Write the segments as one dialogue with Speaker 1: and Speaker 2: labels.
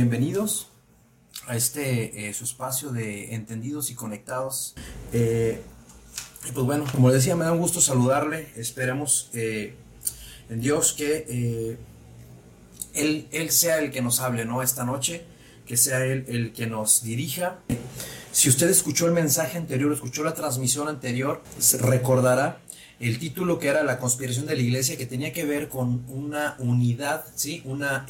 Speaker 1: bienvenidos a este eh, su espacio de entendidos y conectados. Eh, y pues bueno, como les decía, me da un gusto saludarle. Esperemos eh, en Dios que él, él, sea el que nos hable, ¿no? Esta noche, que sea Él el que nos dirija. Si usted escuchó el mensaje anterior, escuchó la transmisión anterior, recordará el título que era La conspiración de la iglesia, que tenía que ver con una unidad, ¿sí? Una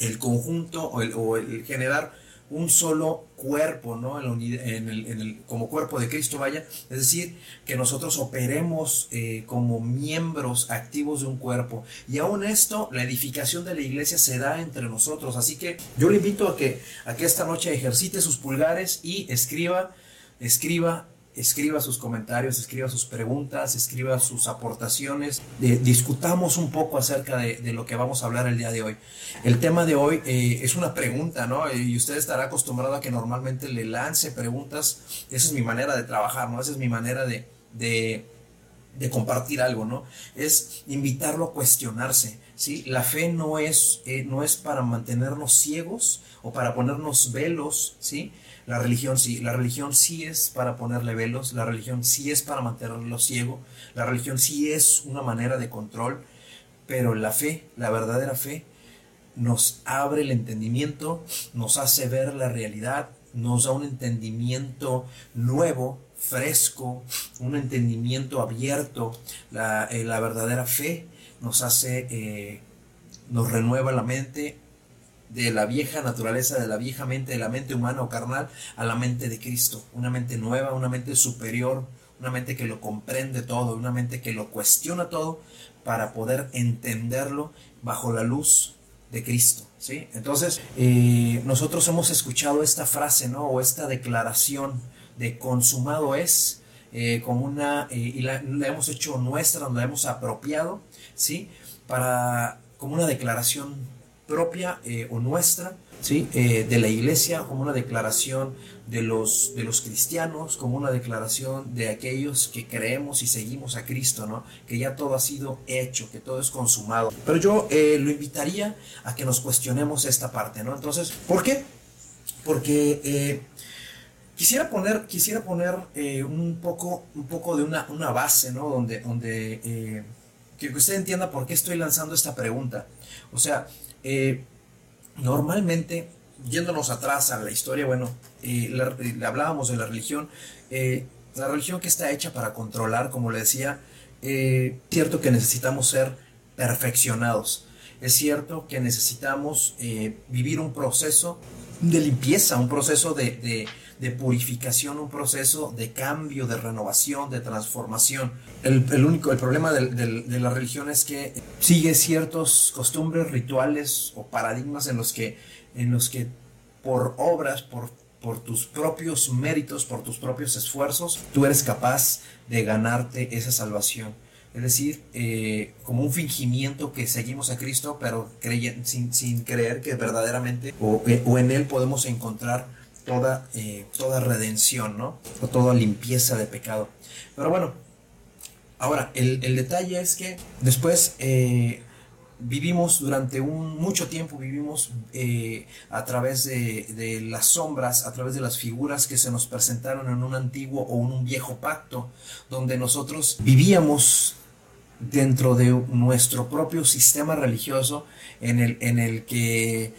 Speaker 1: el conjunto o el, generar un solo cuerpo, ¿no? En, el, como cuerpo de Cristo, vaya. Es decir, que nosotros operemos eh, como miembros activos de un cuerpo. Y aún esto, la edificación de la iglesia se da entre nosotros. Así que yo le invito a que, a que esta noche ejercite sus pulgares y escriba, escriba escriba sus comentarios, escriba sus preguntas, escriba sus aportaciones, discutamos un poco acerca de, lo que vamos a hablar el día de hoy. El tema de hoy eh, es una pregunta, ¿no? Y usted estará acostumbrado a que normalmente le lance preguntas. Esa es mi manera de trabajar, ¿no? Esa es mi manera de, de, compartir algo, ¿no? Es invitarlo a cuestionarse, ¿sí? La fe no es, eh, no es para mantenernos ciegos o para ponernos velos, ¿sí? La religión sí, la religión sí es para ponerle velos, la religión sí es para mantenerlo ciego, la religión sí es una manera de control, pero la fe, la verdadera fe, nos abre el entendimiento, nos hace ver la realidad, nos da un entendimiento nuevo, fresco, un entendimiento abierto. La, eh, verdadera fe nos hace, eh, nos renueva la mente, de la vieja naturaleza, de la vieja mente, de la mente humana o carnal, a la mente de Cristo. Una mente nueva, una mente superior, una mente que lo comprende todo, una mente que lo cuestiona todo para poder entenderlo bajo la luz de Cristo. ¿sí? Entonces, eh, nosotros hemos escuchado esta frase, ¿no? O esta declaración de consumado es, eh, una, eh, y la, la, hemos hecho nuestra, la hemos apropiado, ¿sí? Para, como una declaración propia eh, o nuestra, ¿sí? Eh, de la iglesia, como una declaración de los, de los cristianos, como una declaración de aquellos que creemos y seguimos a Cristo, ¿no? que ya todo ha sido hecho, que todo es consumado. Pero yo eh, lo invitaría a que nos cuestionemos esta parte, ¿no? Entonces, ¿por qué? Porque quisiera poner, quisiera poner un, poco, un poco de una, una base, ¿no? Donde, donde que usted entienda por qué estoy lanzando esta pregunta. O sea, eh, normalmente, yéndonos atrás a la historia, bueno, eh, le hablábamos de la religión, eh, la religión que está hecha para controlar, como le decía, cierto que necesitamos ser perfeccionados, es cierto que necesitamos vivir un proceso de limpieza, un proceso de purificación, un proceso de cambio, de renovación, de transformación. El, único, el problema de, la religión es que sigue ciertos costumbres, rituales o paradigmas en los que, en los que por obras, por, por tus propios méritos, por tus propios esfuerzos, tú eres capaz de ganarte esa salvación. Es decir, eh, como un fingimiento que seguimos a Cristo, pero sin, sin creer que verdaderamente o, o en Él podemos encontrar toda, eh, toda redención, ¿no? O toda limpieza de pecado. Pero bueno, ahora, el, detalle es que después eh, vivimos durante un, mucho tiempo, vivimos eh, a través de, de, las sombras, a través de las figuras que se nos presentaron en un antiguo o en un viejo pacto, donde nosotros vivíamos dentro de nuestro propio sistema religioso en el, en el que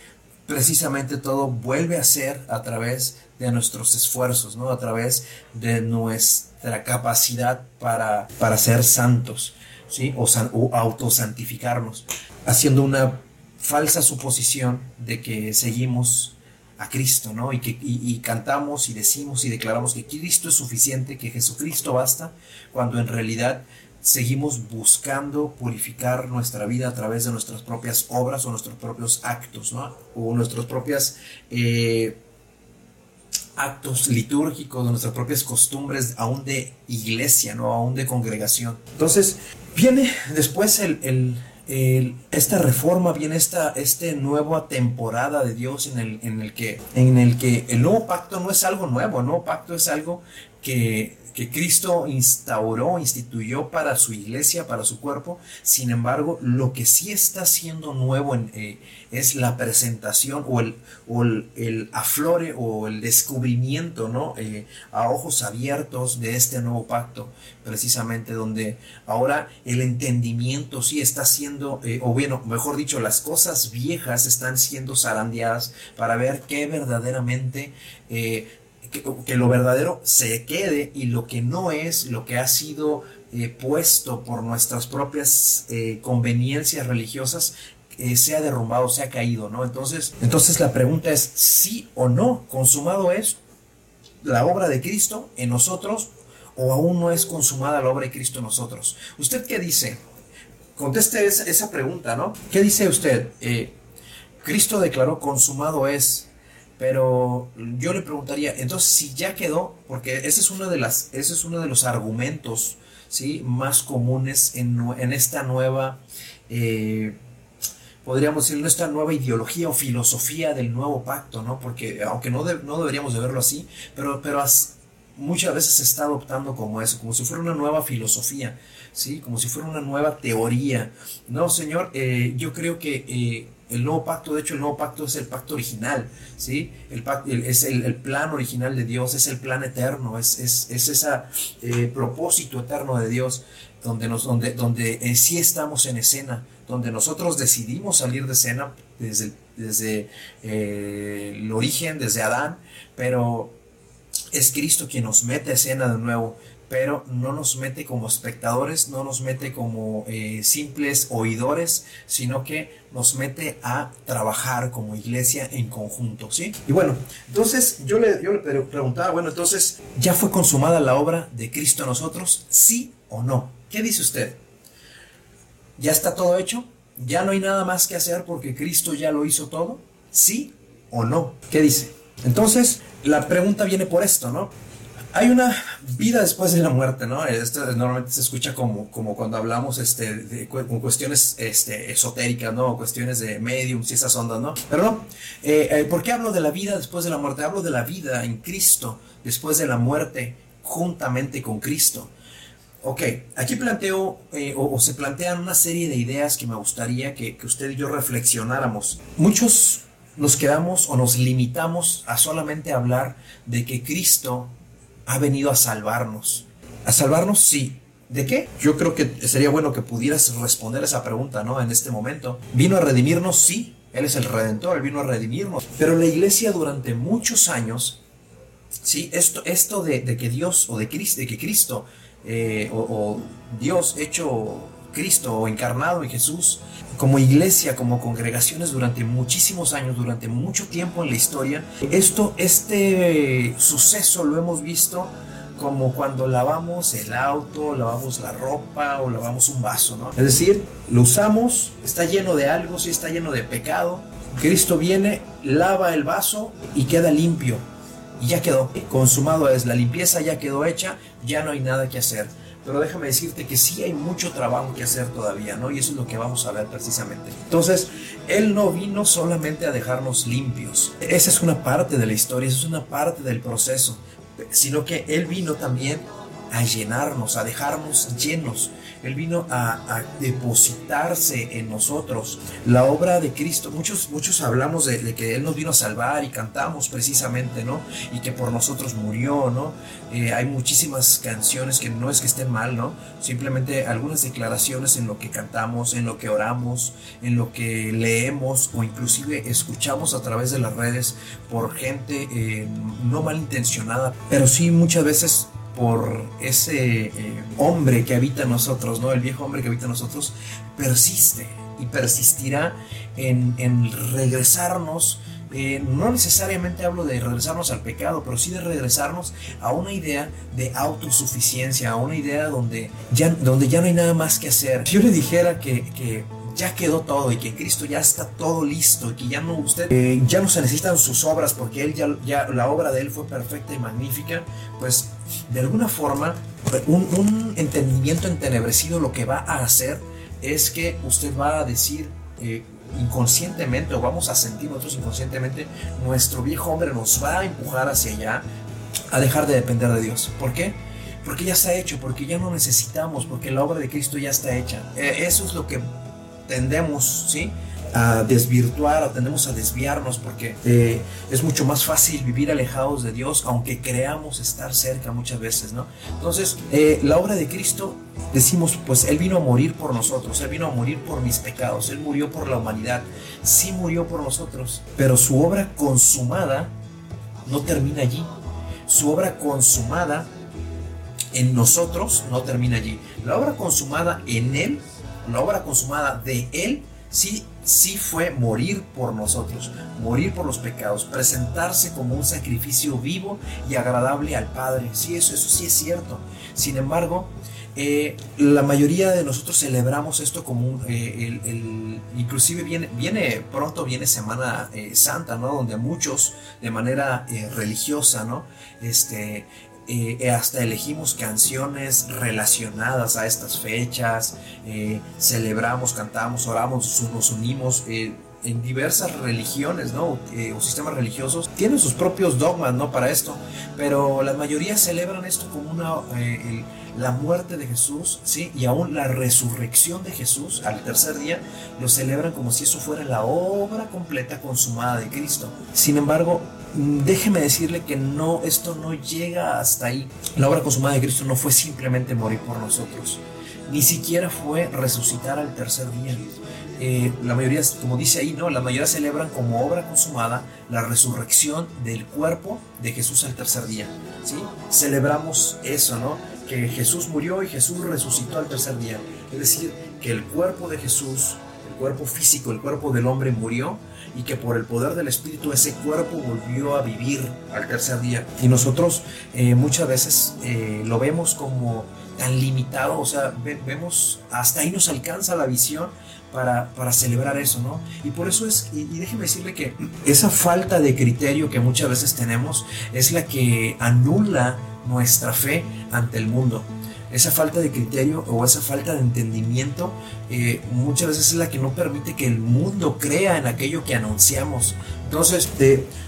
Speaker 1: precisamente todo vuelve a ser a través de nuestros esfuerzos, ¿no? A través de nuestra capacidad para, para ser santos, ¿sí? O, autosantificarnos, haciendo una falsa suposición de que seguimos a Cristo, ¿no? Y que y cantamos y decimos y declaramos que Cristo es suficiente, que Jesucristo basta, cuando en realidad seguimos buscando purificar nuestra vida a través de nuestras propias obras o nuestros propios actos, ¿no? O nuestros propios eh, actos litúrgicos, nuestras propias costumbres, aún de iglesia, ¿no? Aún de congregación. Entonces, viene después el, esta reforma, viene esta, este nueva temporada de Dios en el, en, el que, en el que el nuevo pacto no es algo nuevo, el nuevo pacto es algo que, que Cristo instauró, instituyó para su iglesia, para su cuerpo. Sin embargo, lo que sí está siendo nuevo en, eh, es la presentación o el, o el, aflore o el descubrimiento ¿no? Eh, a ojos abiertos de este nuevo pacto, precisamente donde ahora el entendimiento sí está siendo, eh, o bueno, mejor dicho, las cosas viejas están siendo zarandeadas para ver qué verdaderamente que, lo verdadero se quede y lo que no es, lo que ha sido eh, puesto por nuestras propias eh, conveniencias religiosas, eh, sea derrumbado, sea caído, ¿no? Entonces, entonces la pregunta es sí o no, consumado es la obra de Cristo en nosotros o aún no es consumada la obra de Cristo en nosotros. ¿Usted qué dice? Conteste esa, esa pregunta, ¿no? ¿Qué dice usted? Cristo declaró consumado es pero yo le preguntaría, entonces si ya quedó, porque ese es uno de, las, ese es uno de los argumentos ¿sí? más comunes en, en esta nueva, eh, podríamos decir, nuestra nueva ideología o filosofía del nuevo pacto, ¿no? Porque aunque no, no deberíamos de verlo así, pero, pero muchas veces se está adoptando como eso, como si fuera una nueva filosofía, ¿sí? Como si fuera una nueva teoría. No, señor, eh, yo creo que... Eh, el nuevo pacto, de hecho, el nuevo pacto es el pacto original, ¿sí? El, pacto, es el, plan original de Dios, es el plan eterno, es, es, es ese eh, propósito eterno de Dios donde, nos, donde, donde en sí estamos en escena, donde nosotros decidimos salir de escena desde, desde eh, el origen, desde Adán, pero es Cristo quien nos mete a escena de nuevo pero no nos mete como espectadores, no nos mete como eh, simples oidores, sino que nos mete a trabajar como iglesia en conjunto, ¿sí? Y bueno, entonces yo le, yo le preguntaba, bueno, entonces, ¿ya fue consumada la obra de Cristo en nosotros? ¿Sí o no? ¿Qué dice usted? ¿Ya está todo hecho? ¿Ya no hay nada más que hacer porque Cristo ya lo hizo todo? ¿Sí o no? ¿Qué dice? Entonces, la pregunta viene por esto, ¿no? Hay una vida después de la muerte, ¿no? Esto normalmente se escucha como, cuando hablamos este, de cuestiones este, esotéricas, ¿no? Cuestiones de mediums y esas ondas, ¿no? Pero. Eh, eh, ¿Por qué hablo de la vida después de la muerte? Hablo de la vida en Cristo después de la muerte juntamente con Cristo. Ok, aquí planteo eh, o, se plantean una serie de ideas que me gustaría que, que usted y yo reflexionáramos. Muchos nos quedamos o nos limitamos a solamente hablar de que Cristo ha venido a salvarnos. ¿A salvarnos? Sí. ¿De qué? Yo creo que sería bueno que pudieras responder esa pregunta, ¿no? En este momento. ¿Vino a redimirnos? Sí. Él es el redentor, él vino a redimirnos. Pero la iglesia durante muchos años, sí, esto, esto de, que Dios o de Cristo, de que Cristo eh, o Dios hecho Cristo encarnado en Jesús, como iglesia, como congregaciones durante muchísimos años, durante mucho tiempo en la historia. Esto, este suceso lo hemos visto como cuando lavamos el auto, lavamos la ropa o lavamos un vaso, ¿no? Es decir, lo usamos, está lleno de algo, sí está lleno de pecado. Cristo viene, lava el vaso y queda limpio. Y ya quedó, consumado es, la limpieza ya quedó hecha, ya no hay nada que hacer pero déjame decirte que sí hay mucho trabajo que hacer todavía, ¿no? Y eso es lo que vamos a ver precisamente. Entonces, Él no vino solamente a dejarnos limpios. Esa es una parte de la historia, esa es una parte del proceso, sino que Él vino también a llenarnos, a dejarnos llenos. Él vino a, depositarse en nosotros. La obra de Cristo, muchos, muchos hablamos de, que Él nos vino a salvar y cantamos precisamente, ¿no? Y que por nosotros murió, ¿no? Eh, hay muchísimas canciones que no es que estén mal, ¿no? Simplemente algunas declaraciones en lo que cantamos, en lo que oramos, en lo que leemos o inclusive escuchamos a través de las redes por gente eh, no malintencionada, pero sí muchas veces por ese eh, hombre que habita en nosotros, ¿no? El viejo hombre que habita en nosotros, persiste y persistirá en, regresarnos. Eh, no necesariamente hablo de regresarnos al pecado, pero sí de regresarnos a una idea de autosuficiencia, a una idea donde ya, donde ya no hay nada más que hacer. Si yo le dijera que ya quedó todo y que Cristo ya está todo listo y que ya no usted eh, ya no se necesitan sus obras porque él ya, ya la obra de él fue perfecta y magnífica pues de alguna forma un, entendimiento entenebrecido lo que va a hacer es que usted va a decir eh, inconscientemente o vamos a sentir nosotros inconscientemente nuestro viejo hombre nos va a empujar hacia allá a dejar de depender de Dios. ¿Por qué? Porque ya está hecho, porque ya no necesitamos, porque la obra de Cristo ya está hecha. Eh, eso es lo que tendemos, ¿sí? a desvirtuar o tendemos a desviarnos porque eh, es mucho más fácil vivir alejados de Dios aunque creamos estar cerca muchas veces, ¿no? Entonces, eh, la obra de Cristo, decimos, pues Él vino a morir por nosotros, Él vino a morir por mis pecados, Él murió por la humanidad, sí murió por nosotros, pero su obra consumada no termina allí, su obra consumada en nosotros no termina allí, la obra consumada en Él, la obra consumada de Él, sí sí fue morir por nosotros, morir por los pecados, presentarse como un sacrificio vivo y agradable al Padre. Sí, eso, eso sí es cierto. Sin embargo, eh, la mayoría de nosotros celebramos esto como un, eh, el, inclusive viene, viene pronto viene Semana eh, Santa, ¿no? Donde muchos de manera religiosa, ¿no? Este, eh, hasta elegimos canciones relacionadas a estas fechas, eh, celebramos, cantamos, oramos, nos unimos. Eh, en diversas religiones, ¿no? o sistemas religiosos tienen sus propios dogmas, ¿no? Para esto, pero la mayoría celebran esto como una la muerte de Jesús, sí, y aún la resurrección de Jesús al tercer día lo celebran como si eso fuera la obra completa consumada de Cristo. Sin embargo, déjeme decirle que no, esto no llega hasta ahí. La obra consumada de Cristo no fue simplemente morir por nosotros, ni siquiera fue resucitar al tercer día. Eh, la mayoría, como dice ahí, ¿no? La mayoría celebran como obra consumada la resurrección del cuerpo de Jesús al tercer día, ¿sí? Celebramos eso, ¿no? Que Jesús murió y Jesús resucitó al tercer día. Es decir, que el cuerpo de Jesús, el cuerpo físico, el cuerpo del hombre murió y que por el poder del Espíritu ese cuerpo volvió a vivir al tercer día. Y nosotros eh, muchas veces eh, lo vemos como tan limitado, o sea, vemos, hasta ahí nos alcanza la visión para, para celebrar eso, ¿no? Y por eso es, y, y, déjeme decirle que esa falta de criterio que muchas veces tenemos es la que anula nuestra fe ante el mundo esa falta de criterio o esa falta de entendimiento eh, muchas veces es la que no permite que el mundo crea en aquello que anunciamos. Entonces,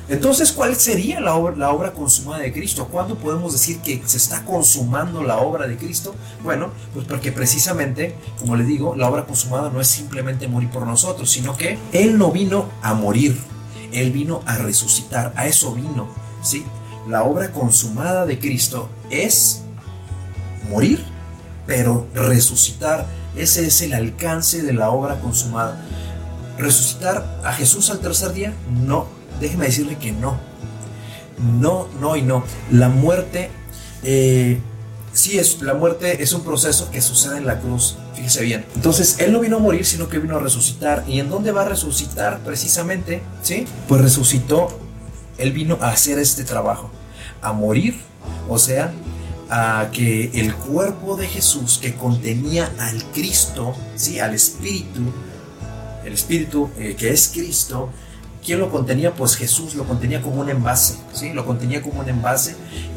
Speaker 1: entonces ¿cuál sería la obra, consumada de Cristo? ¿Cuándo podemos decir que se está consumando la obra de Cristo? Bueno, pues porque precisamente, como le digo, la obra consumada no es simplemente morir por nosotros, sino que Él no vino a morir, Él vino a resucitar, a eso vino, ¿sí? La obra consumada de Cristo es morir, pero resucitar. Ese es el alcance de la obra consumada. ¿Resucitar a Jesús al tercer día? No, déjeme decirle que no. No, no y no. La muerte, eh, sí, es, la muerte es un proceso que sucede en la cruz. Fíjese bien. Entonces, Él no vino a morir, sino que vino a resucitar. ¿Y en dónde va a resucitar precisamente? ¿Sí? Pues resucitó. Él vino a hacer este trabajo. A morir, o sea, a que el cuerpo de Jesús que contenía al Cristo, ¿sí? al Espíritu, el Espíritu eh, que es Cristo, ¿quién lo contenía? Pues Jesús lo contenía como un envase, ¿sí? lo contenía como un envase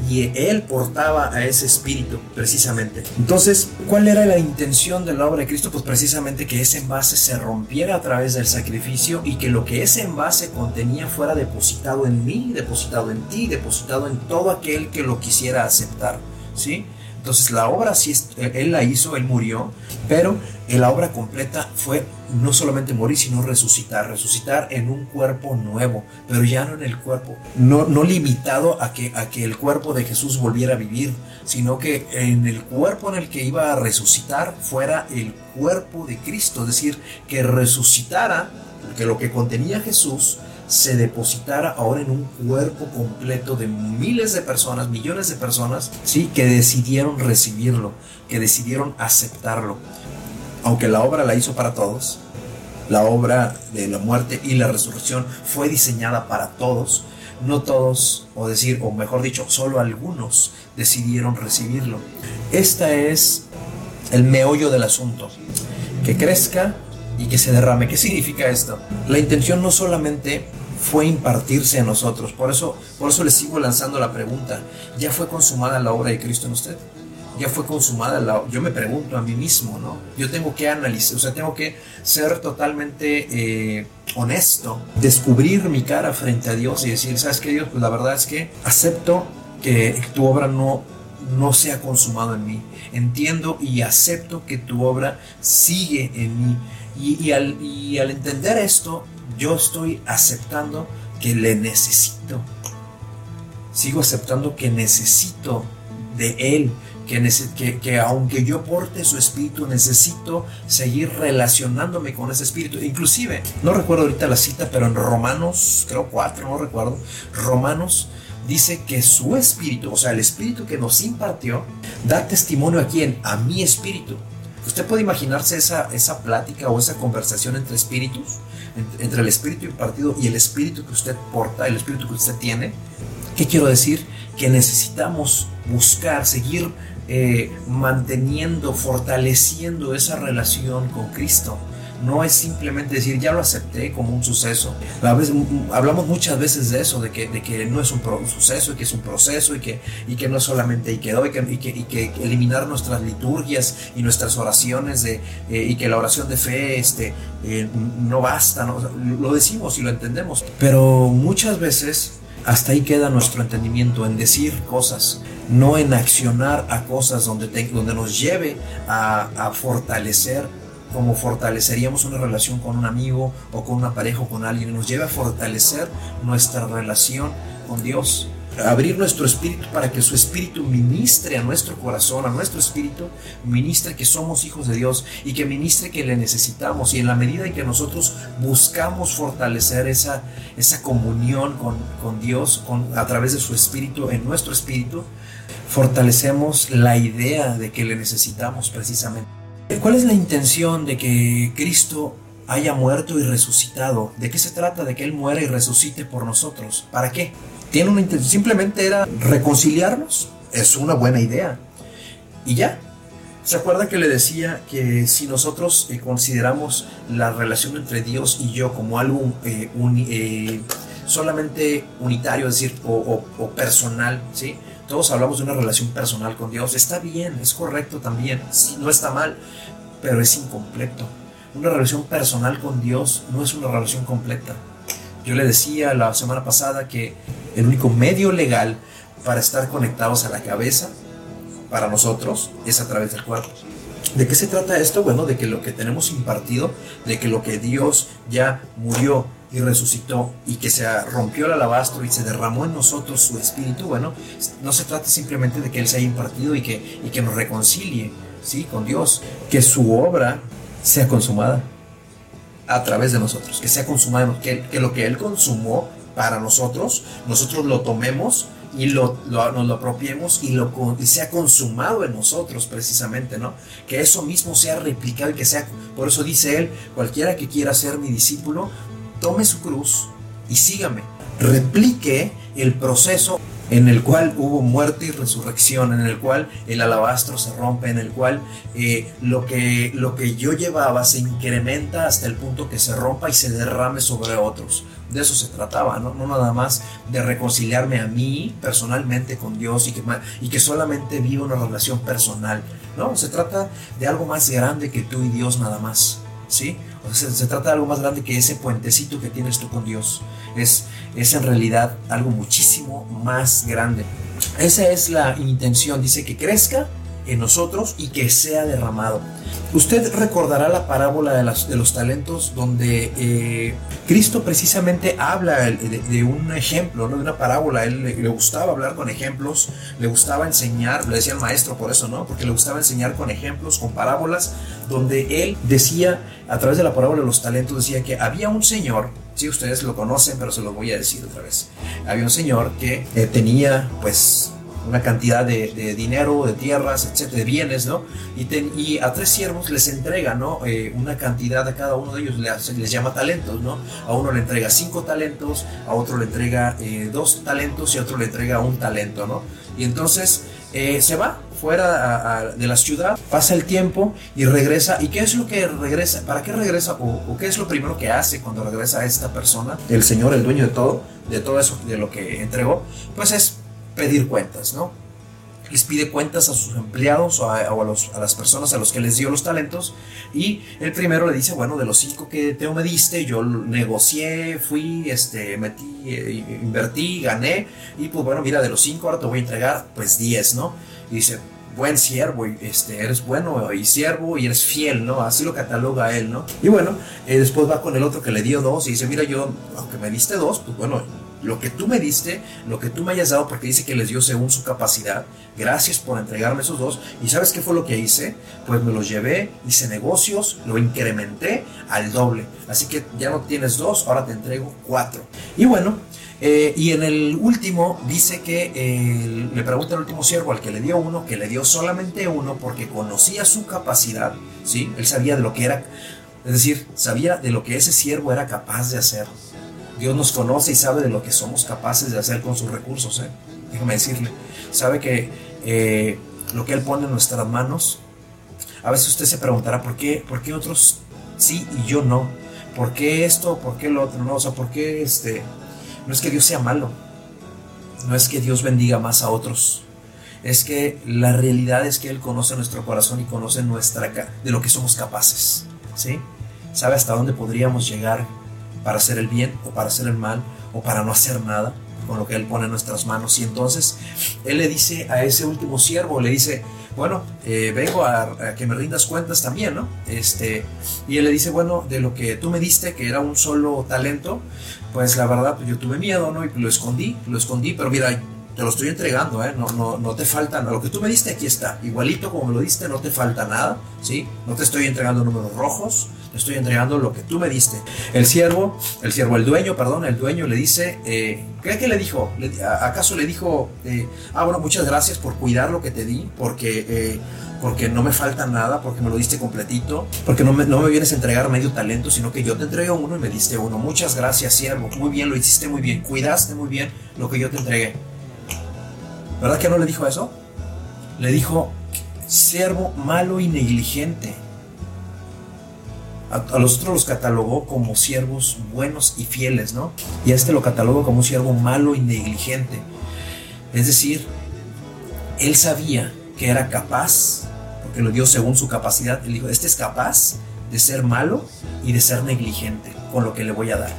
Speaker 1: y él portaba a ese Espíritu precisamente. Entonces, ¿cuál era la intención de la obra de Cristo? Pues precisamente que ese envase se rompiera a través del sacrificio y que lo que ese envase contenía fuera depositado en mí, depositado en ti, depositado en todo aquel que lo quisiera aceptar. ¿Sí? Entonces la obra sí, él la hizo, él murió, pero la obra completa fue no solamente morir, sino resucitar, resucitar en un cuerpo nuevo, pero ya no en el cuerpo, no, no limitado a que, a que el cuerpo de Jesús volviera a vivir, sino que en el cuerpo en el que iba a resucitar fuera el cuerpo de Cristo, es decir, que resucitara, que lo que contenía Jesús se depositara ahora en un cuerpo completo de miles de personas, millones de personas, sí, que decidieron recibirlo, que decidieron aceptarlo. Aunque la obra la hizo para todos, la obra de la muerte y la resurrección fue diseñada para todos, no todos, o decir, o mejor dicho, solo algunos decidieron recibirlo. Este es el meollo del asunto. Que crezca y que se derrame. ¿Qué significa esto? La intención no solamente fue impartirse a nosotros, por eso, por eso le sigo lanzando la pregunta, ¿ya fue consumada la obra de Cristo en usted? ya fue consumada la yo me pregunto a mí mismo no yo tengo que analizar o sea tengo que ser totalmente eh, honesto descubrir mi cara frente a Dios y decir sabes qué Dios pues la verdad es que acepto que tu obra no, no se ha consumado en mí. Entiendo y acepto que tu obra sigue en mí. Y, al, y al entender esto, yo estoy aceptando que le necesito. Sigo aceptando que necesito de Él, que, que, aunque yo porte su espíritu, necesito seguir relacionándome con ese espíritu. Inclusive, no recuerdo ahorita la cita, pero en Romanos, creo 4, no recuerdo, Romanos dice que su espíritu, o sea, el espíritu que nos impartió, da testimonio a quién? A mi espíritu. Usted puede imaginarse esa, esa plática o esa conversación entre espíritus, entre el espíritu impartido y el espíritu que usted porta, el espíritu que usted tiene. ¿Qué quiero decir? Que necesitamos buscar, seguir eh, manteniendo, fortaleciendo esa relación con Cristo. No es simplemente decir, ya lo acepté como un suceso. hablamos muchas veces de eso, de que, no es un, suceso, y que es un proceso, y que, no solamente y quedó, y que, eliminar nuestras liturgias y nuestras oraciones, eh, y que la oración de fe este, eh, no basta. Lo decimos y lo entendemos. Pero muchas veces hasta ahí queda nuestro entendimiento en decir cosas, no en accionar a cosas donde, nos lleve a, fortalecer, como fortaleceríamos una relación con un amigo o con una pareja o con alguien, nos lleve a fortalecer nuestra relación con Dios abrir nuestro espíritu para que su espíritu ministre a nuestro corazón, a nuestro espíritu, ministre que somos hijos de Dios y que ministre que le necesitamos. Y en la medida en que nosotros buscamos fortalecer esa, esa comunión con, con Dios con, a través de su espíritu, en nuestro espíritu, fortalecemos la idea de que le necesitamos precisamente. ¿Cuál es la intención de que Cristo haya muerto y resucitado? ¿De qué se trata de que Él muera y resucite por nosotros? ¿Para qué? tiene una intención, simplemente era reconciliarnos, es una buena idea. Y ya. ¿Se acuerda que le decía que si nosotros eh, consideramos la relación entre Dios y yo como algo eh, eh, solamente unitario, es decir, o, o, personal, ¿sí? Todos hablamos de una relación personal con Dios. Está bien, es correcto también, no está mal, pero es incompleto. Una relación personal con Dios no es una relación completa. Yo le decía la semana pasada que el único medio legal para estar conectados a la cabeza para nosotros es a través del cuerpo. ¿De qué se trata esto? Bueno, de que lo que tenemos impartido, de que lo que Dios ya murió y resucitó y que se rompió el alabastro y se derramó en nosotros su espíritu, bueno, no se trata simplemente de que Él se haya impartido y que, y que nos reconcilie, ¿sí? Con Dios, que su obra sea consumada a través de nosotros, que sea consumada, que, que lo que Él consumó para nosotros, nosotros lo tomemos y lo, nos lo apropiemos y, lo, y sea consumado en nosotros precisamente, ¿no? Que eso mismo sea replicado y que sea, por eso dice él, cualquiera que quiera ser mi discípulo, tome su cruz y sígame. Replique el proceso en el cual hubo muerte y resurrección, en el cual el alabastro se rompe, en el cual eh, lo, que, lo que yo llevaba se incrementa hasta el punto que se rompa y se derrame sobre otros. De eso se trataba, ¿no? no nada más de reconciliarme a mí personalmente con Dios y que, y que solamente viva una relación personal. No, se trata de algo más grande que tú y Dios nada más. ¿Sí? O sea, se, trata de algo más grande que ese puentecito que tienes tú con Dios. Es, es en realidad algo muchísimo más grande. Esa es la intención. Dice que crezca en nosotros y que sea derramado. Usted recordará la parábola de, los talentos donde eh, Cristo precisamente habla de, un ejemplo, ¿no? de una parábola. Él le, gustaba hablar con ejemplos, le gustaba enseñar, le decía el maestro por eso, ¿no? Porque le gustaba enseñar con ejemplos, con parábolas, donde él decía, a través de la parábola de los talentos, decía que había un señor, si ustedes lo conocen, pero se lo voy a decir otra vez. Había un señor que eh, tenía, pues, una cantidad de, dinero, de tierras, etcétera, de bienes, ¿no? Y, a tres siervos les entrega, ¿no? Eh, una cantidad a cada uno de ellos, les, llama talentos, ¿no? A uno le entrega cinco talentos, a otro le entrega eh, dos talentos y a otro le entrega un talento, ¿no? Y entonces eh, se va fuera de la ciudad, pasa el tiempo y regresa. ¿Y qué es lo que regresa? ¿Para qué regresa? O, o, qué es lo primero que hace cuando regresa esta persona? El Señor, el dueño de todo, de todo eso, de lo que entregó, pues es pedir cuentas, ¿no? les pide cuentas a sus empleados o, a, los, a, las personas a los que les dio los talentos. Y el primero le dice, bueno, de los cinco que te me diste, yo negocié, fui, este, metí, eh, invertí, gané. Y pues bueno, mira, de los cinco ahora te voy a entregar pues diez, ¿no? Y dice, buen siervo, este, eres bueno y siervo y eres fiel, ¿no? Así lo cataloga él, ¿no? Y bueno, eh, después va con el otro que le dio dos y dice, mira, yo, aunque me diste dos, pues bueno, lo que tú me diste, lo que tú me hayas dado, porque dice que les dio según su capacidad, gracias por entregarme esos dos. ¿Y sabes qué fue lo que hice? Pues me los llevé, hice negocios, lo incrementé al doble. Así que ya no tienes dos, ahora te entrego cuatro. Y bueno, eh, y en el último dice que eh, le pregunta al último siervo al que le dio uno, que le dio solamente uno porque conocía su capacidad, ¿sí? Él sabía de lo que era, es decir, sabía de lo que ese siervo era capaz de hacer. Dios nos conoce y sabe de lo que somos capaces de hacer con sus recursos, ¿eh? déjame decirle. Sabe que eh, lo que Él pone en nuestras manos, a veces usted se preguntará, ¿por qué, por qué otros sí y yo no? ¿Por qué esto? ¿Por qué lo otro? No, o sea, ¿por qué este? No es que Dios sea malo, no es que Dios bendiga más a otros, es que la realidad es que Él conoce nuestro corazón y conoce nuestra de lo que somos capaces, ¿sí? Sabe hasta dónde podríamos llegar para hacer el bien o para hacer el mal o para no hacer nada con lo que Él pone en nuestras manos. Y entonces Él le dice a ese último siervo, le dice, bueno, eh, vengo a, que me rindas cuentas también, ¿no? Este, y Él le dice, bueno, de lo que tú me diste, que era un solo talento, pues la verdad, pues yo tuve miedo, ¿no? Y lo escondí, lo escondí, pero mira, te lo estoy entregando, ¿eh? No, no, no te falta nada. Lo que tú me diste, aquí está. Igualito como me lo diste, no te falta nada, ¿sí? No te estoy entregando números rojos, estoy entregando lo que tú me diste. El siervo, el siervo, el dueño, perdón, el dueño le dice, eh, ¿qué, le dijo? ¿Acaso le dijo, eh, ah, bueno, muchas gracias por cuidar lo que te di, porque... Eh, porque no me falta nada, porque me lo diste completito, porque no me, no me vienes a entregar medio talento, sino que yo te entregué uno y me diste uno. Muchas gracias, siervo. Muy bien, lo hiciste muy bien. Cuidaste muy bien lo que yo te entregué. ¿Verdad que no le dijo eso? Le dijo, siervo malo y negligente. A, los otros los catalogó como siervos buenos y fieles, ¿no? Y a este lo catalogó como un siervo malo y negligente. Es decir, él sabía que era capaz, porque lo dio según su capacidad. Él dijo, este es capaz de ser malo y de ser negligente con lo que le voy a dar.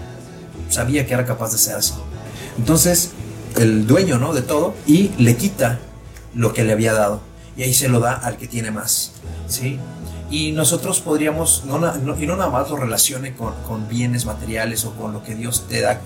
Speaker 1: Sabía que era capaz de ser así. Entonces, el dueño, ¿no? De todo, y le quita lo que le había dado. Y ahí se lo da al que tiene más, ¿sí? Y nosotros podríamos, no, y no nada más lo relacione con, con, bienes materiales o con lo que Dios te da,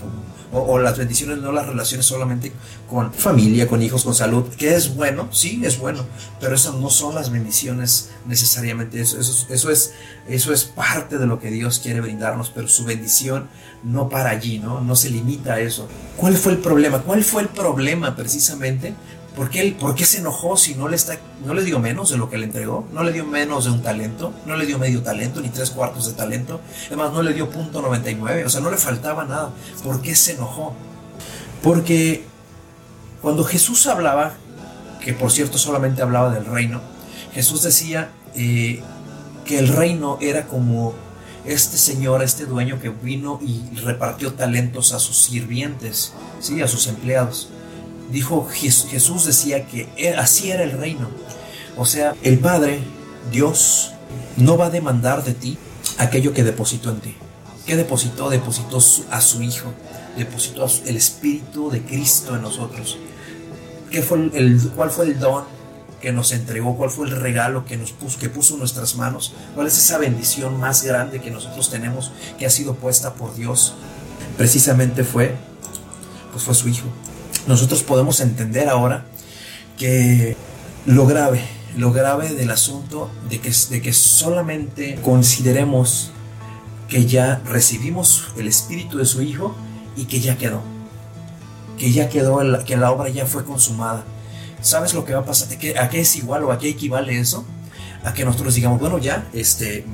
Speaker 1: o, o, las bendiciones, no las relaciones solamente con familia, con hijos, con salud, que es bueno, sí, es bueno, pero esas no son las bendiciones necesariamente, eso, eso, eso, es, eso es parte de lo que Dios quiere brindarnos, pero su bendición no para allí, ¿no? No se limita a eso. ¿Cuál fue el problema? ¿Cuál fue el problema precisamente? ¿Por qué, ¿Por qué se enojó si no le, está, no le dio menos de lo que le entregó? ¿No le dio menos de un talento? ¿No le dio medio talento ni tres cuartos de talento? Además, no le dio punto 99, o sea, no le faltaba nada. ¿Por qué se enojó? Porque cuando Jesús hablaba, que por cierto solamente hablaba del reino, Jesús decía eh, que el reino era como este señor, este dueño que vino y repartió talentos a sus sirvientes, ¿sí? a sus empleados. Dijo Jesús decía que e, así era el reino. O sea, el Padre, Dios, no va a demandar de ti aquello que depositó en ti. ¿Qué depositó? Depositó a su Hijo, depositó el Espíritu de Cristo en nosotros. ¿Qué fue el, ¿Cuál fue el don que nos entregó, cuál fue el regalo que nos puso, que puso en nuestras manos, cuál es esa bendición más grande que nosotros tenemos, que ha sido puesta por Dios. Precisamente fue, pues fue su Hijo. Nosotros podemos entender ahora que lo grave, lo grave del asunto de que, de que solamente consideremos que ya recibimos el Espíritu de su Hijo y que ya quedó, que ya quedó, que la obra ya fue consumada ¿sabes lo que va a pasar? ¿A qué es igual o a qué equivale eso? A que nosotros digamos, bueno, ya, este,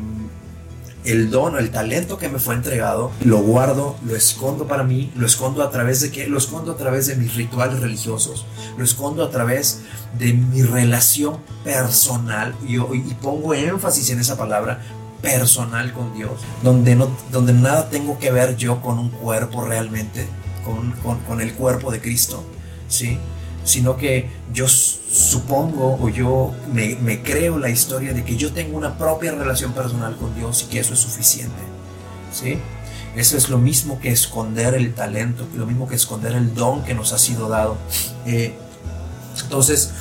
Speaker 1: el don, el talento que me fue entregado, lo guardo, lo escondo para mí, lo escondo a través de qué? Lo escondo a través de mis rituales religiosos, lo escondo a través de mi relación personal, y, y pongo énfasis en esa palabra, personal con Dios, donde, no, donde nada tengo que ver yo con un cuerpo realmente, con, con, con el cuerpo de Cristo, ¿sí? Sino que yo supongo o yo me, creo la historia de que yo tengo una propia relación personal con Dios y que eso es suficiente. ¿sí? Eso es lo mismo que esconder el talento, lo mismo que esconder el don que nos ha sido dado. Eh, entonces,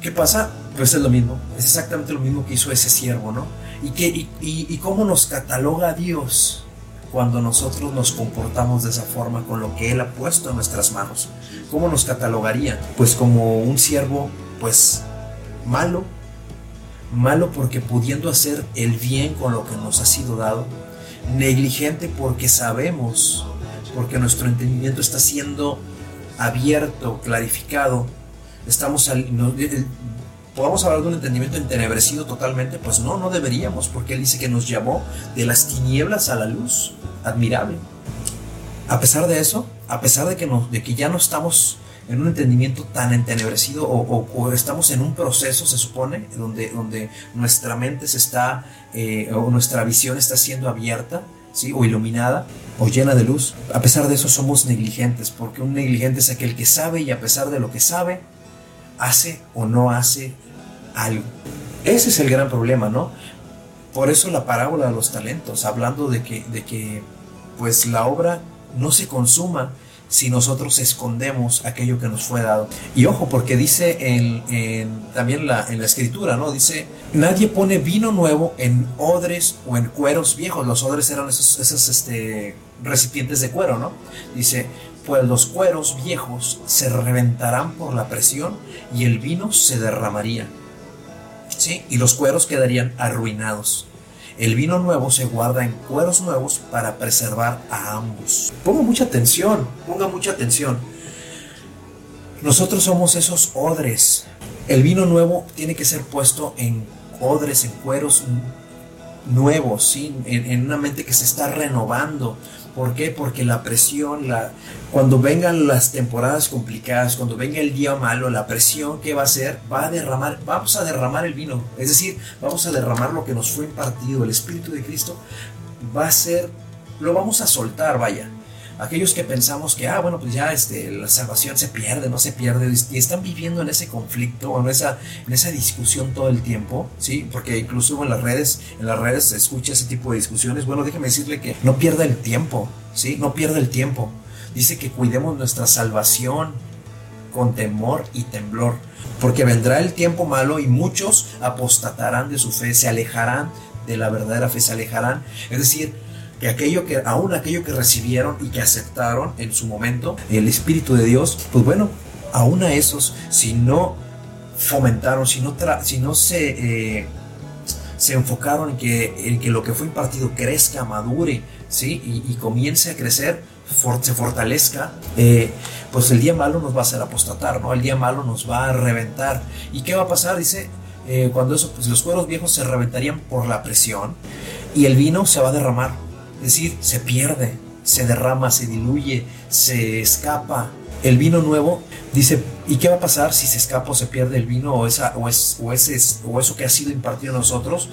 Speaker 1: ¿qué pasa? Pues es lo mismo, es exactamente lo mismo que hizo ese siervo, ¿no? ¿Y, que, y, y, cómo nos cataloga Dios cuando nosotros nos comportamos de esa forma con lo que Él ha puesto en nuestras manos? ¿Cómo nos catalogaría? Pues como un siervo, pues malo, malo porque pudiendo hacer el bien con lo que nos ha sido dado, negligente porque sabemos, porque nuestro entendimiento está siendo abierto, clarificado, estamos al, podamos hablar de un entendimiento entenebrecido totalmente, pues no, no deberíamos, porque él dice que nos llamó de las tinieblas a la luz, admirable. A pesar de eso, a pesar de que, nos, de que ya no estamos en un entendimiento tan entenebrecido o, estamos en un proceso, se supone, donde, donde nuestra mente se está, eh, o nuestra visión está siendo abierta, ¿sí? o iluminada, o llena de luz. A pesar de eso somos negligentes, porque un negligente es aquel que sabe y a pesar de lo que sabe, hace o no hace algo. Ese es el gran problema, ¿no? Por eso la parábola de los talentos, hablando de que, de que pues la obra no se consuma si nosotros escondemos aquello que nos fue dado. Y ojo, porque dice en, también la, en la escritura, ¿no? Dice, nadie pone vino nuevo en odres o en cueros viejos. Los odres eran esos, esos este, recipientes de cuero, ¿no? Dice, pues los cueros viejos se reventarán por la presión y el vino se derramaría. ¿Sí? Y los cueros quedarían arruinados. El vino nuevo se guarda en cueros nuevos para preservar a ambos. Ponga mucha atención, ponga mucha atención. Nosotros somos esos odres. El vino nuevo tiene que ser puesto en odres, en cueros nuevos, ¿sí? en, en una mente que se está renovando, ¿Por qué? Porque la presión, la, cuando vengan las temporadas complicadas, cuando venga el día malo, la presión que va a hacer, va a derramar, vamos a derramar el vino. Es decir, vamos a derramar lo que nos fue impartido, el Espíritu de Cristo va a ser, lo vamos a soltar, vaya aquellos que pensamos que, ah, bueno, pues ya este, la salvación se pierde, no se pierde, y están viviendo en ese conflicto en esa, en esa discusión todo el tiempo, ¿sí? Porque incluso en las redes, en las redes se escucha ese tipo de discusiones. Bueno, déjeme decirle que no pierda el tiempo, ¿sí? No pierda el tiempo. Dice que cuidemos nuestra salvación con temor y temblor, porque vendrá el tiempo malo y muchos apostatarán de su fe, se alejarán de la verdadera fe, se alejarán. Es decir, que aquello que aún aquello que recibieron y que aceptaron en su momento el espíritu de Dios pues bueno aún a esos si no fomentaron si no si no se eh, se enfocaron en que, en que lo que fue impartido crezca madure sí y, comience a crecer se fortalezca eh, pues el día malo nos va a hacer apostatar no el día malo nos va a reventar. Y qué va a pasar dice eh, cuando eso pues los cueros viejos se reventarían por la presión y el vino se va a derramar es decir, se pierde, se derrama, se diluye, se escapa. El vino nuevo dice, ¿y qué va a pasar si se escapa o se pierde el vino o, esa, o, es, o, ese, o eso que ha sido impartido a nosotros?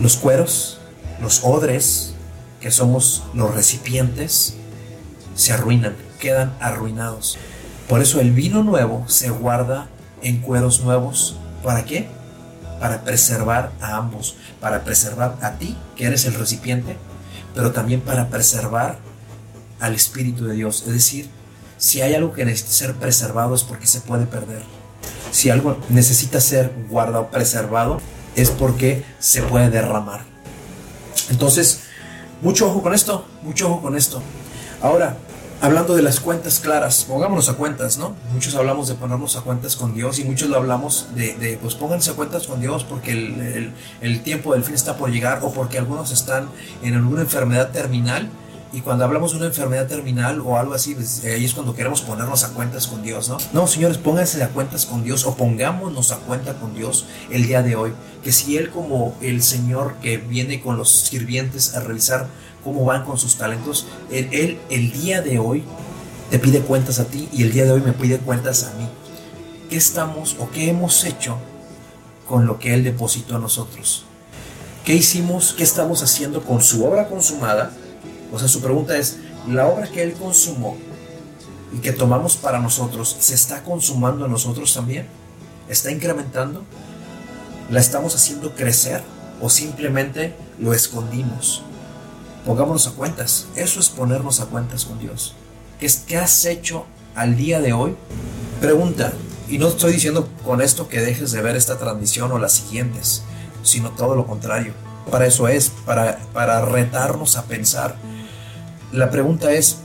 Speaker 1: Los cueros, los odres, que somos los recipientes, se arruinan, quedan arruinados. Por eso el vino nuevo se guarda en cueros nuevos. ¿Para qué? Para preservar a ambos, para preservar a ti, que eres el recipiente, pero también para preservar al Espíritu de Dios. Es decir, si hay algo que necesita ser preservado es porque se puede perder. Si algo necesita ser guardado, preservado, es porque se puede derramar. Entonces, mucho ojo con esto, mucho ojo con esto. Ahora, hablando de las cuentas claras, pongámonos a cuentas, ¿no? Muchos hablamos de ponernos a cuentas con Dios y muchos lo hablamos de, de pues pónganse a cuentas con Dios porque el, el, tiempo del fin está por llegar o porque algunos están en alguna enfermedad terminal. Y cuando hablamos de una enfermedad terminal o algo así, pues, ahí es cuando queremos ponernos a cuentas con Dios, ¿no? No, señores, pónganse a cuentas con Dios o pongámonos a cuenta con Dios el día de hoy. Que si Él como el Señor que viene con los sirvientes a revisar cómo van con sus talentos. Él, el día de hoy te pide cuentas a ti y el día de hoy me pide cuentas a mí. ¿Qué estamos o qué hemos hecho con lo que Él depositó a nosotros? ¿Qué hicimos? ¿Qué estamos haciendo con su obra consumada? O sea, su pregunta es, ¿la obra que Él consumó y que tomamos para nosotros se está consumando en nosotros también? ¿Está incrementando? ¿La estamos haciendo crecer o simplemente lo escondimos? Pongámonos a cuentas. Eso es ponernos a cuentas con Dios. ¿Qué, qué has hecho al día de hoy? Pregunta, y no estoy diciendo con esto que dejes de ver esta transmisión o las siguientes, sino todo lo contrario. Para eso es, para, para retarnos a pensar. La pregunta es,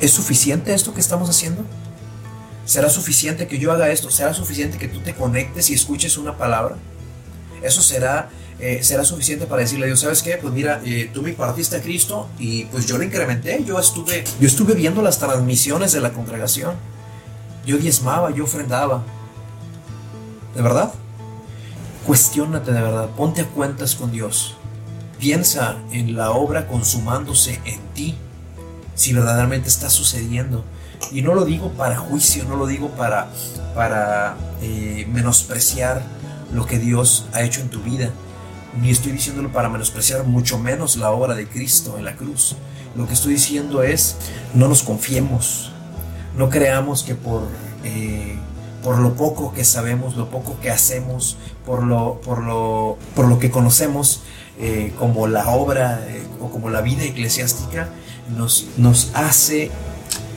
Speaker 1: ¿es suficiente esto que estamos haciendo? ¿Será suficiente que yo haga esto? ¿Será suficiente que tú te conectes y escuches una palabra? Eso será, eh, será suficiente para decirle a Dios, ¿sabes qué? Pues mira, eh, tú me partiste a Cristo y pues yo lo incrementé. Yo estuve, yo estuve viendo las transmisiones de la congregación. Yo diezmaba, yo ofrendaba. ¿De verdad? Cuestiónate de verdad, ponte a cuentas con Dios. Piensa en la obra consumándose en ti, si verdaderamente está sucediendo. Y no lo digo para juicio, no lo digo para, para eh, menospreciar lo que Dios ha hecho en tu vida, ni estoy diciéndolo para menospreciar mucho menos la obra de Cristo en la cruz. Lo que estoy diciendo es, no nos confiemos, no creamos que por... Eh, por lo poco que sabemos, lo poco que hacemos, por lo, por lo, por lo que conocemos, eh, como la obra eh, o como la vida eclesiástica, nos, nos hace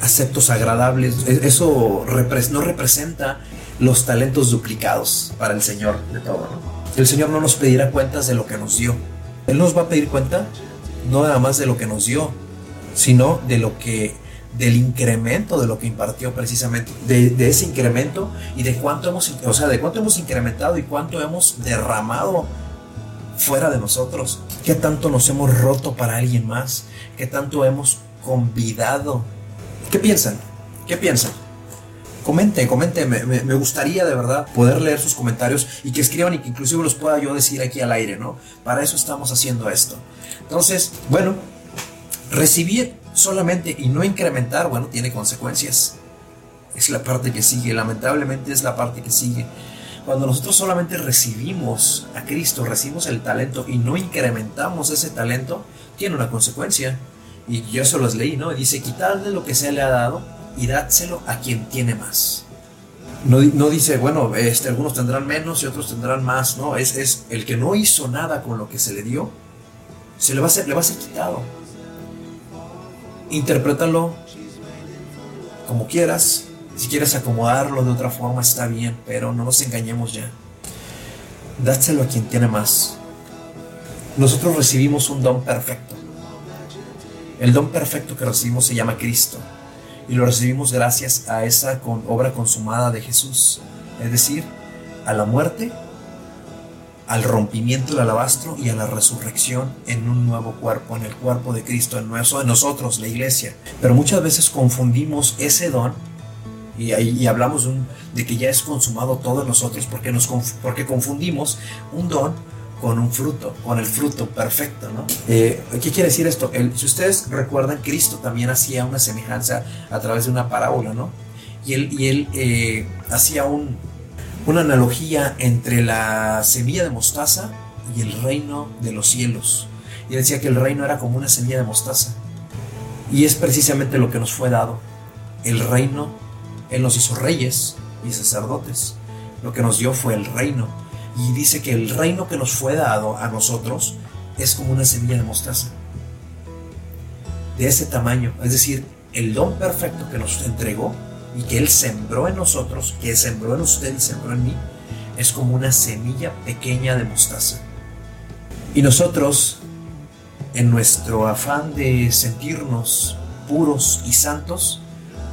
Speaker 1: aceptos agradables. E, eso no representa los talentos duplicados para el Señor de todo. El Señor no nos pedirá cuentas de lo que nos dio. Él nos va a pedir cuenta no nada más de lo que nos dio, sino de lo que del incremento de lo que impartió precisamente, de, ese incremento y de cuánto hemos, o sea, de cuánto hemos incrementado y cuánto hemos derramado fuera de nosotros, qué tanto nos hemos roto para alguien más, qué tanto hemos convidado. ¿Qué piensan? ¿Qué piensan? Comenten, comenten, me, me, gustaría de verdad poder leer sus comentarios y que escriban y que inclusive los pueda yo decir aquí al aire, ¿no? Para eso estamos haciendo esto. Entonces, bueno, recibir solamente y no incrementar, bueno, tiene consecuencias. Es la parte que sigue, lamentablemente es la parte que sigue. Cuando nosotros solamente recibimos a Cristo, recibimos el talento y no incrementamos ese talento, tiene una consecuencia. Y yo se los leí, ¿no? Dice, quitarle lo que se le ha dado y dádselo a quien tiene más. No, no, dice, bueno, este, algunos tendrán menos y otros tendrán más, no, es, es el que no hizo nada con lo que se le dio, se le va a ser, le va a ser quitado interprétalo como quieras. Si quieres acomodarlo de otra forma está bien, pero no nos engañemos ya. Dáselo a quien tiene más. Nosotros recibimos un don perfecto. El don perfecto que recibimos se llama Cristo. Y lo recibimos gracias a esa obra consumada de Jesús. Es decir, a la muerte al rompimiento del alabastro y a la resurrección en un nuevo cuerpo, en el cuerpo de Cristo, en, nosotros, la iglesia. Pero muchas veces confundimos ese don y, y hablamos de que ya es consumado todo en nosotros porque, nos, porque confundimos un don con un fruto, con el fruto perfecto, ¿no? Eh, ¿Qué quiere decir esto? si ustedes recuerdan, Cristo también hacía una semejanza a través de una parábola, ¿no? Y él, y él eh, hacía un, una analogía entre la semilla de mostaza y el reino de los cielos. Y decía que el reino era como una semilla de mostaza. Y es precisamente lo que nos fue dado. El reino, Él nos hizo reyes y sacerdotes. Lo que nos dio fue el reino. Y dice que el reino que nos fue dado a nosotros es como una semilla de mostaza. De ese tamaño. Es decir, el don perfecto que nos entregó y que Él sembró en nosotros, que sembró en usted y sembró en mí, es como una semilla pequeña de mostaza. Y nosotros, en nuestro afán de sentirnos puros y santos,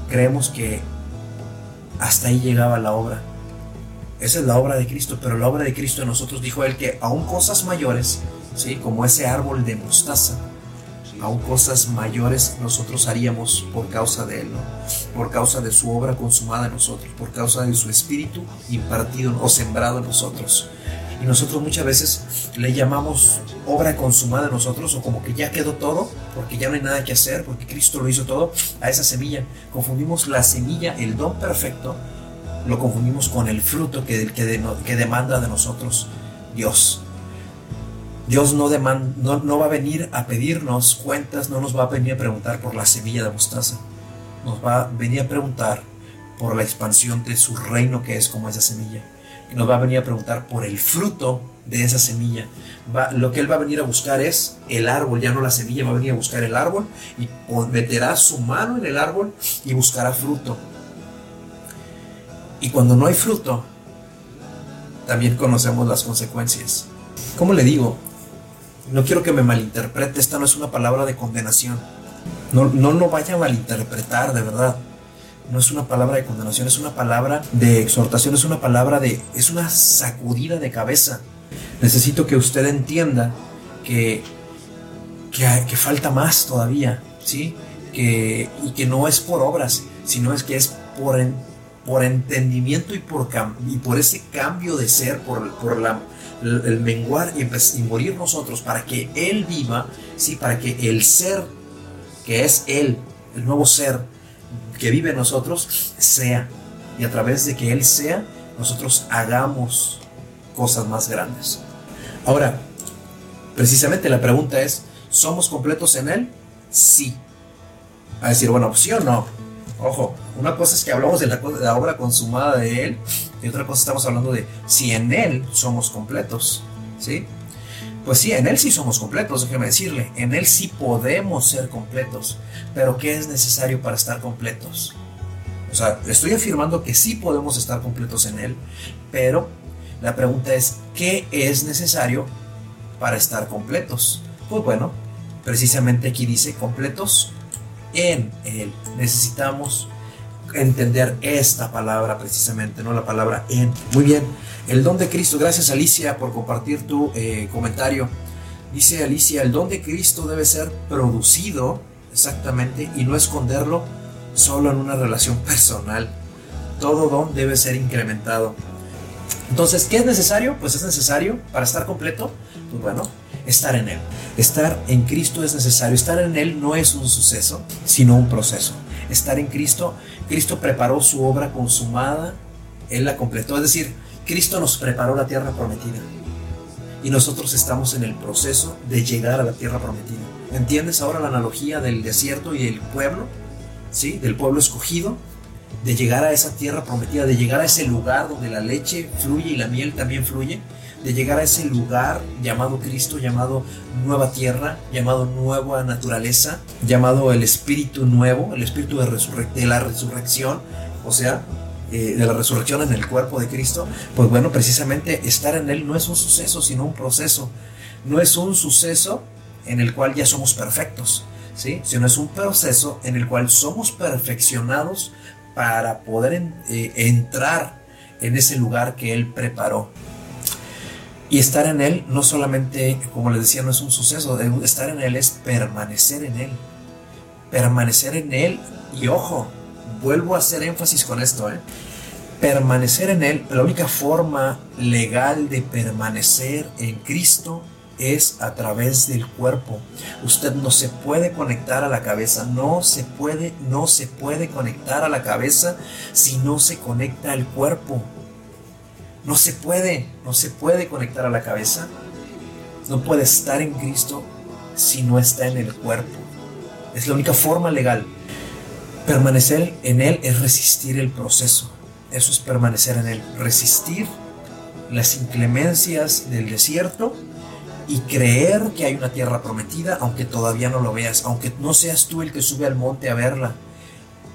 Speaker 1: creemos que hasta ahí llegaba la obra. Esa es la obra de Cristo, pero la obra de Cristo en nosotros dijo Él que aún cosas mayores, ¿sí? como ese árbol de mostaza, aún cosas mayores nosotros haríamos por causa de Él, por causa de su obra consumada en nosotros, por causa de su espíritu impartido o sembrado en nosotros. Y nosotros muchas veces le llamamos obra consumada en nosotros o como que ya quedó todo, porque ya no hay nada que hacer, porque Cristo lo hizo todo, a esa semilla. Confundimos la semilla, el don perfecto, lo confundimos con el fruto que, que, que demanda de nosotros Dios. Dios no, no, va a venir a pedirnos cuentas, no nos va a venir a preguntar por la semilla de mostaza. nos va a venir a preguntar por la expansión de su reino que es como esa semilla. Y nos va a venir a preguntar por el fruto de esa semilla. Lo que Él va a venir a buscar es el árbol, ya no la semilla, va a venir a buscar el árbol y meterá su mano en el árbol y buscará fruto. Y cuando no hay fruto, también conocemos las consecuencias. ¿Cómo le digo? No quiero que me malinterprete, esta no es una palabra de condenación. No, no lo vaya a malinterpretar, de verdad. No es una palabra de condenación, es una palabra de exhortación, es una palabra de... es una sacudida de cabeza. Necesito que usted entienda que, que, falta más todavía, ¿sí? Que, y que no es por obras, sino es que es por, por entendimiento y por, y por ese cambio de ser, por, por la, el, menguar y, morir nosotros, para que Él viva, ¿sí? para que el ser, que es Él, el nuevo ser que vive en nosotros, sea. Y a través de que Él sea, nosotros hagamos cosas más grandes. Ahora, precisamente la pregunta es, ¿somos completos en Él? Sí. A decir, bueno, sí o no. Ojo, una cosa es que hablamos de la, obra consumada de Él y otra cosa estamos hablando de si en Él somos completos. ¿Sí? Pues sí, en Él sí somos completos, déjeme decirle. En Él sí podemos ser completos. Pero ¿qué es necesario para estar completos? O sea, estoy afirmando que sí podemos estar completos en Él, pero la pregunta es, ¿qué es necesario para estar completos? Pues bueno, precisamente aquí dice completos en Él. Necesitamos entender esta palabra precisamente, no la palabra en. Muy bien, el don de Cristo. Gracias Alicia por compartir tu eh, comentario. Dice Alicia, el don de Cristo debe ser producido exactamente y no esconderlo solo en una relación personal. Todo don debe ser incrementado. Entonces, ¿qué es necesario? Pues es necesario para estar completo. Pues bueno, estar en Él. Estar en Cristo es necesario. Estar en Él no es un suceso, sino un proceso. Estar en Cristo, Cristo preparó su obra consumada, Él la completó. Es decir, Cristo nos preparó la tierra prometida. Y nosotros estamos en el proceso de llegar a la tierra prometida. ¿Entiendes ahora la analogía del desierto y el pueblo? ¿Sí? Del pueblo escogido de llegar a esa tierra prometida, de llegar a ese lugar donde la leche fluye y la miel también fluye, de llegar a ese lugar llamado Cristo, llamado nueva tierra, llamado nueva naturaleza, llamado el espíritu nuevo, el espíritu de, la resurrección, o sea, eh, de la resurrección en el cuerpo de Cristo, pues bueno, precisamente estar en Él no es un suceso, sino un proceso. No es un suceso en el cual ya somos perfectos, ¿sí? sino es un proceso en el cual somos perfeccionados para poder eh, entrar en ese lugar que Él preparó. Y estar en Él no solamente, como les decía, no es un suceso, estar en Él es permanecer en Él. Permanecer en Él, y ojo, vuelvo a hacer énfasis con esto, ¿eh? permanecer en Él, la única forma legal de permanecer en Cristo es a través del cuerpo. Usted no se puede conectar a la cabeza, no se puede, no se puede conectar a la cabeza si no se conecta al cuerpo. No se puede, no se puede conectar a la cabeza. No puede estar en Cristo si no está en el cuerpo. Es la única forma legal. Permanecer en Él es resistir el proceso. Eso es permanecer en Él. Resistir las inclemencias del desierto y creer que hay una tierra prometida, aunque todavía no lo veas, aunque no seas tú el que sube al monte a verla,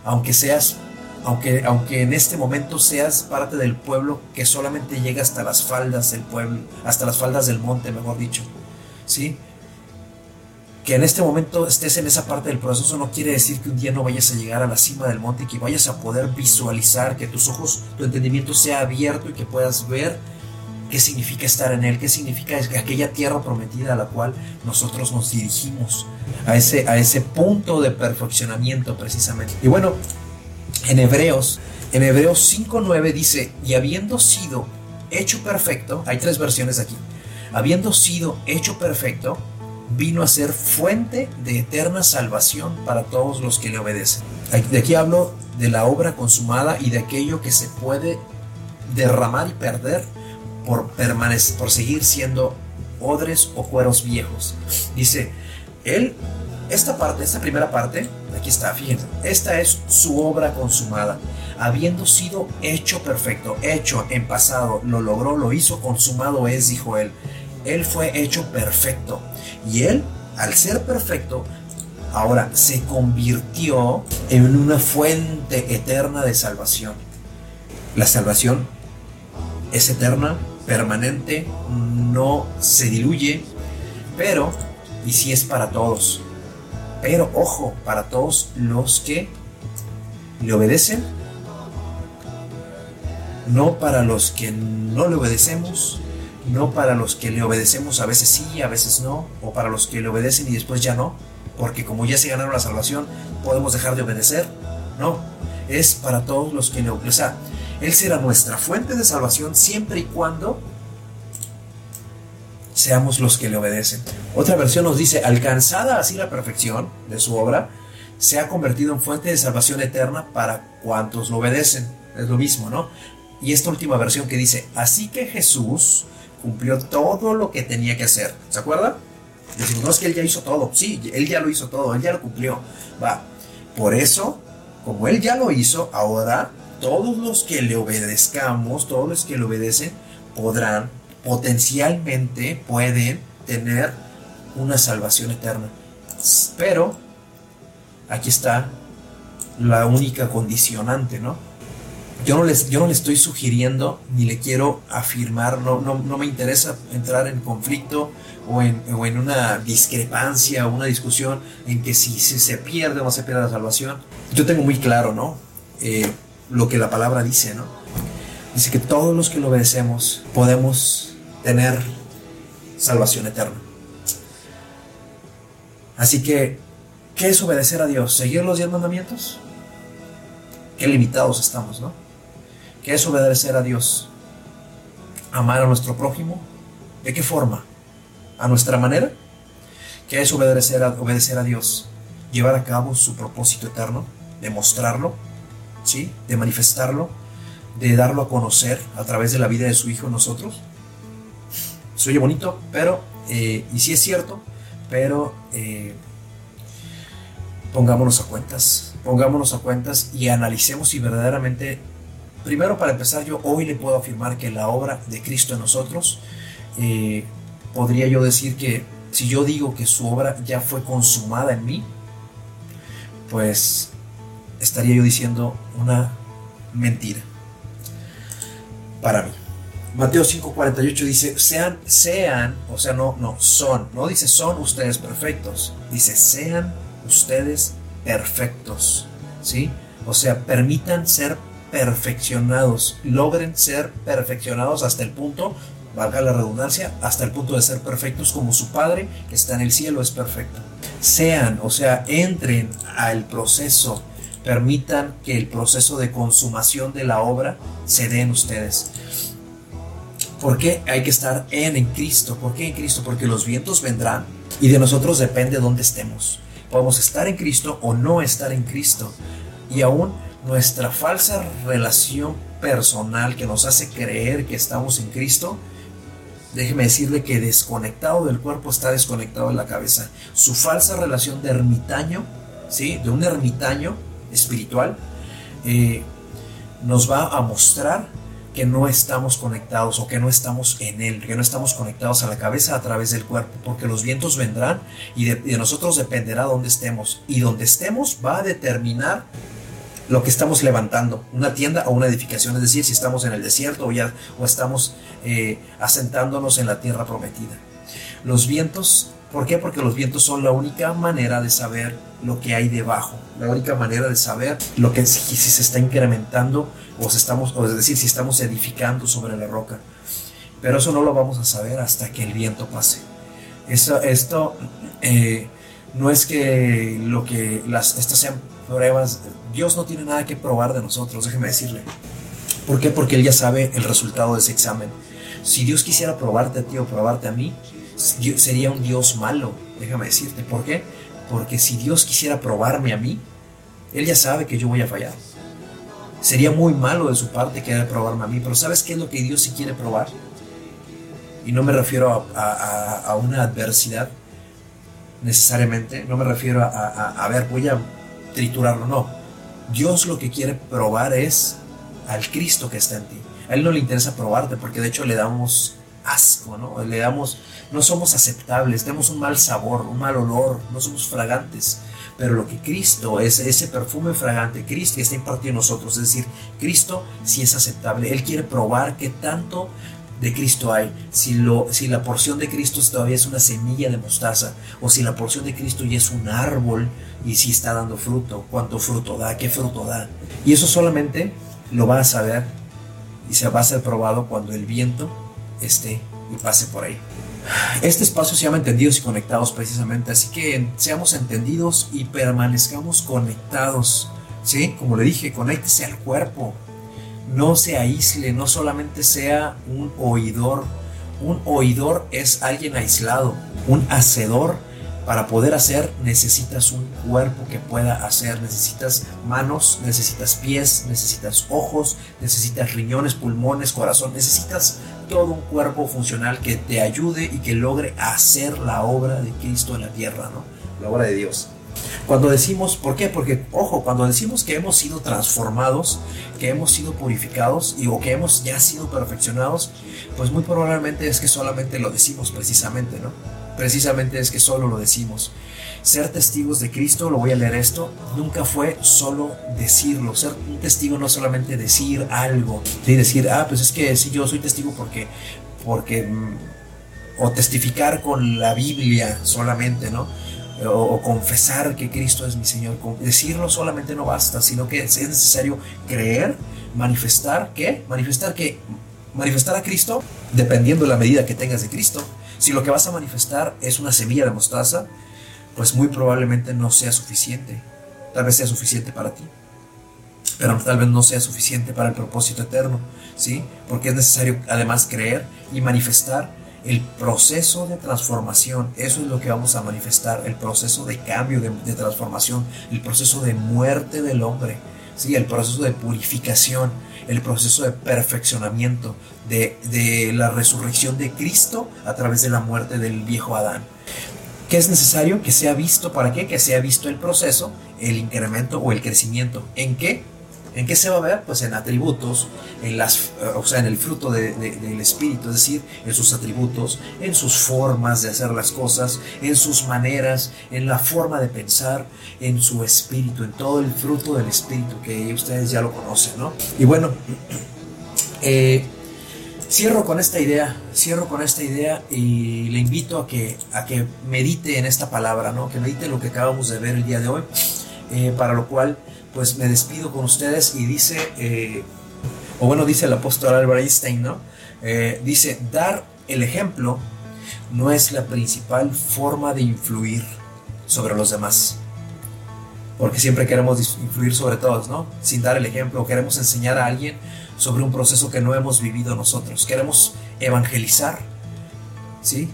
Speaker 1: aunque seas, aunque, aunque en este momento seas parte del pueblo que solamente llega hasta las faldas del pueblo, hasta las faldas del monte, mejor dicho, ¿sí? Que en este momento estés en esa parte del proceso no quiere decir que un día no vayas a llegar a la cima del monte y que vayas a poder visualizar, que tus ojos, tu entendimiento sea abierto y que puedas ver qué significa estar en Él, qué significa aquella tierra prometida a la cual nosotros nos dirigimos, a ese, a ese punto de perfeccionamiento precisamente. Y bueno, en Hebreos, en Hebreos 5.9 dice, y habiendo sido hecho perfecto, hay tres versiones aquí, habiendo sido hecho perfecto, vino a ser fuente de eterna salvación para todos los que le obedecen. De aquí hablo de la obra consumada y de aquello que se puede derramar y perder por, permanecer, por seguir siendo odres o cueros viejos. Dice, él, esta parte, esta primera parte, aquí está, fíjense, esta es su obra consumada, habiendo sido hecho perfecto, hecho en pasado, lo logró, lo hizo, consumado es, dijo él. Él fue hecho perfecto y él, al ser perfecto, ahora se convirtió en una fuente eterna de salvación. La salvación es eterna, permanente, no se diluye, pero, y si es para todos, pero ojo, para todos los que le obedecen, no para los que no le obedecemos, no para los que le obedecemos a veces sí, a veces no, o para los que le obedecen y después ya no, porque como ya se ganaron la salvación, podemos dejar de obedecer. No, es para todos los que le obedecen. Él será nuestra fuente de salvación siempre y cuando seamos los que le obedecen. Otra versión nos dice, alcanzada así la perfección de su obra, se ha convertido en fuente de salvación eterna para cuantos lo obedecen. Es lo mismo, ¿no? Y esta última versión que dice, así que Jesús cumplió todo lo que tenía que hacer. ¿Se acuerda? Decimos, no es que él ya hizo todo. Sí, él ya lo hizo todo, él ya lo cumplió. Va. Por eso, como él ya lo hizo, ahora todos los que le obedezcamos, todos los que le obedecen, podrán potencialmente pueden tener una salvación eterna. Pero aquí está la única condicionante, ¿no? Yo no, les, yo no le estoy sugiriendo ni le quiero afirmar, no, no, no me interesa entrar en conflicto o en, o en una discrepancia o una discusión en que si, se pierde o no se pierde la salvación. Yo tengo muy claro, ¿no? Eh, lo que la palabra dice, ¿no? Dice que todos los que lo obedecemos podemos tener salvación eterna. Así que, ¿qué es obedecer a Dios? ¿Seguir los diez mandamientos? Qué limitados estamos, ¿no? ¿Qué es obedecer a Dios? ¿Amar a nuestro prójimo? ¿De qué forma? ¿A nuestra manera? ¿Qué es obedecer a, obedecer a Dios? Llevar a cabo su propósito eterno, demostrarlo, ¿sí? De manifestarlo, de darlo a conocer a través de la vida de su Hijo nosotros. Se bonito, pero, eh, y sí es cierto, pero eh, pongámonos a cuentas, pongámonos a cuentas y analicemos si verdaderamente, primero para empezar, yo hoy le puedo afirmar que la obra de Cristo en nosotros, eh, podría yo decir que si yo digo que su obra ya fue consumada en mí, pues estaría yo diciendo una mentira para mí. Mateo 5:48 dice, sean, sean, o sea, no, no, son, no dice son ustedes perfectos, dice sean ustedes perfectos, ¿sí? O sea, permitan ser perfeccionados, logren ser perfeccionados hasta el punto, valga la redundancia, hasta el punto de ser perfectos como su Padre que está en el cielo es perfecto. Sean, o sea, entren al proceso, permitan que el proceso de consumación de la obra se dé en ustedes. ¿Por qué hay que estar en, en Cristo? ¿Por qué en Cristo? Porque los vientos vendrán y de nosotros depende dónde estemos. Podemos estar en Cristo o no estar en Cristo. Y aún nuestra falsa relación personal que nos hace creer que estamos en Cristo, déjeme decirle que desconectado del cuerpo está desconectado de la cabeza. Su falsa relación de ermitaño, ¿sí? de un ermitaño espiritual, eh, nos va a mostrar que no estamos conectados o que no estamos en Él, que no estamos conectados a la cabeza a través del cuerpo, porque los vientos vendrán y de, nosotros dependerá dónde estemos. Y donde estemos va a determinar lo que estamos levantando, una tienda o una edificación, es decir, si estamos en el desierto o, ya, o estamos eh, asentándonos en la tierra prometida. Los vientos, ¿por qué? Porque los vientos son la única manera de saber lo que hay debajo, la única manera de saber lo que si, se está incrementando o, estamos, o es decir, si estamos edificando sobre la roca. Pero eso no lo vamos a saber hasta que el viento pase. Eso, esto eh, no es que lo que las, estas sean pruebas, Dios no tiene nada que probar de nosotros, déjeme decirle. ¿Por qué? Porque Él ya sabe el resultado de ese examen. Si Dios quisiera probarte a ti o probarte a mí, sería un Dios malo, déjame decirte. ¿Por qué? Porque si Dios quisiera probarme a mí, Él ya sabe que yo voy a fallar. Sería muy malo de su parte querer probarme a mí, pero ¿sabes qué es lo que Dios sí quiere probar? Y no me refiero a, a, una adversidad necesariamente, no me refiero a, a, ver, voy a, triturarlo, no. Dios lo que quiere probar es al Cristo que está en ti. A Él no le interesa probarte porque de hecho le damos asco, ¿no? Le damos, no somos aceptables, tenemos un mal sabor, un mal olor, no somos fragantes. Pero lo que Cristo es, ese perfume fragante, Cristo está impartido en nosotros, es decir, Cristo sí es aceptable. Él quiere probar que tanto de Cristo hay, si la porción de Cristo todavía es una semilla de mostaza, o si la porción de Cristo ya es un árbol y si está dando fruto, cuánto fruto da, qué fruto da. Y eso solamente lo va a saber y se va a ser probado cuando el viento esté y pase por ahí. Este espacio se llama Entendidos y Conectados precisamente, así que seamos entendidos y permanezcamos conectados. ¿Sí? Como le dije, conéctese al cuerpo. No se aísle, no solamente sea un oidor. Un oidor es alguien aislado. Un hacedor, para poder hacer, necesitas un cuerpo que pueda hacer. Necesitas manos, necesitas pies, necesitas ojos, necesitas riñones, pulmones, corazón. Necesitas todo un cuerpo funcional que te ayude y que logre hacer la obra de Cristo en la tierra, ¿no? La obra de Dios. Cuando decimos, ¿por qué? Porque, ojo, cuando decimos que hemos sido transformados, que hemos sido purificados y o que hemos ya sido perfeccionados, pues muy probablemente es que solamente lo decimos precisamente, ¿no? Precisamente es que solo lo decimos. Ser testigos de Cristo, lo voy a leer esto, nunca fue solo decirlo. Ser un testigo no solamente decir algo, ¿sí? decir, ah, pues es que sí, yo soy testigo porque, porque, mm, o testificar con la Biblia solamente, ¿no? O, confesar que Cristo es mi Señor. Decirlo solamente no basta, sino que es necesario creer, manifestar, ¿qué? Manifestar que, manifestar a Cristo, dependiendo de la medida que tengas de Cristo. Si lo que vas a manifestar es una semilla de mostaza, pues muy probablemente no sea suficiente. Tal vez sea suficiente para ti, pero tal vez no sea suficiente para el propósito eterno, ¿sí? Porque es necesario además creer y manifestar el proceso de transformación. Eso es lo que vamos a manifestar, el proceso de cambio, de, de transformación, el proceso de muerte del hombre, ¿sí? El proceso de purificación, el proceso de perfeccionamiento, de, de la resurrección de Cristo a través de la muerte del viejo Adán. ¿Qué es necesario? Que sea visto, ¿para qué? Que sea visto el proceso, el incremento o el crecimiento. ¿En qué? ¿En qué se va a ver? Pues en atributos, en las, o sea, en el fruto de, de, del Espíritu, es decir, en sus atributos, en sus formas de hacer las cosas, en sus maneras, en la forma de pensar, en su espíritu, en todo el fruto del Espíritu que ustedes ya lo conocen, ¿no? Y bueno, eh, Cierro con esta idea, cierro con esta idea y le invito a que, a que medite en esta palabra, ¿no? que medite lo que acabamos de ver el día de hoy, eh, para lo cual pues me despido con ustedes y dice, eh, o bueno, dice el apóstol Albert Einstein, ¿no? Eh, dice, dar el ejemplo no es la principal forma de influir sobre los demás. Porque siempre queremos influir sobre todos, ¿no? Sin dar el ejemplo, queremos enseñar a alguien sobre un proceso que no hemos vivido nosotros. Queremos evangelizar,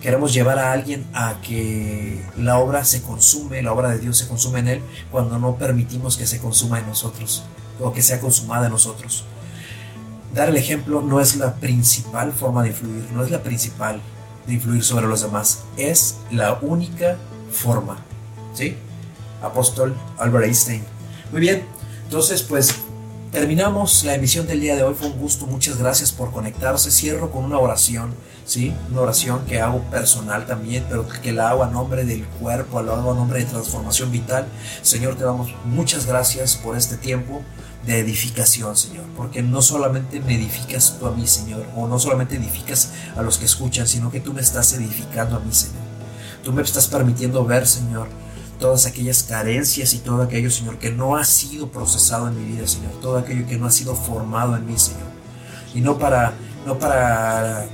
Speaker 1: Queremos llevar a alguien a que la obra se consume, la obra de Dios se consume en él, cuando no permitimos que se consuma en nosotros o que sea consumada en nosotros. Dar el ejemplo no es la principal forma de influir, no es la principal de influir sobre los demás, es la única forma, ¿sí? Apóstol Albert Einstein. Muy bien, entonces pues Terminamos la emisión del día de hoy, fue un gusto, muchas gracias por conectarse. Cierro con una oración, ¿sí? Una oración que hago personal también, pero que la hago a nombre del cuerpo, la hago a nombre de transformación vital. Señor, te damos muchas gracias por este tiempo de edificación, Señor, porque no solamente me edificas tú a mí, Señor, o no solamente edificas a los que escuchan, sino que tú me estás edificando a mí, Señor. Tú me estás permitiendo ver, Señor, todas aquellas carencias y todo aquello, Señor, que no ha sido procesado en mi vida, Señor, todo aquello que no ha sido formado en mí, Señor. Y no para, no para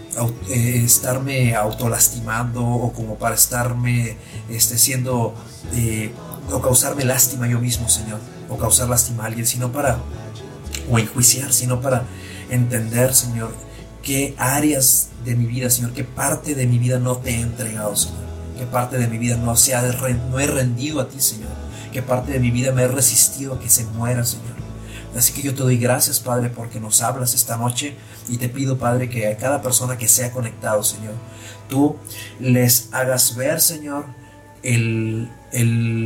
Speaker 1: eh, estarme autolastimando o como para estarme este, siendo, eh, o causarme lástima yo mismo, Señor, o causar lástima a alguien, sino para, o enjuiciar, sino para entender, Señor, qué áreas de mi vida, Señor, qué parte de mi vida no te he entregado, Señor qué parte de mi vida no, se ha, no he rendido a ti, Señor, qué parte de mi vida me he resistido a que se muera, Señor. Así que yo te doy gracias, Padre, porque nos hablas esta noche y te pido, Padre, que a cada persona que sea conectado, Señor, tú les hagas ver, Señor, el,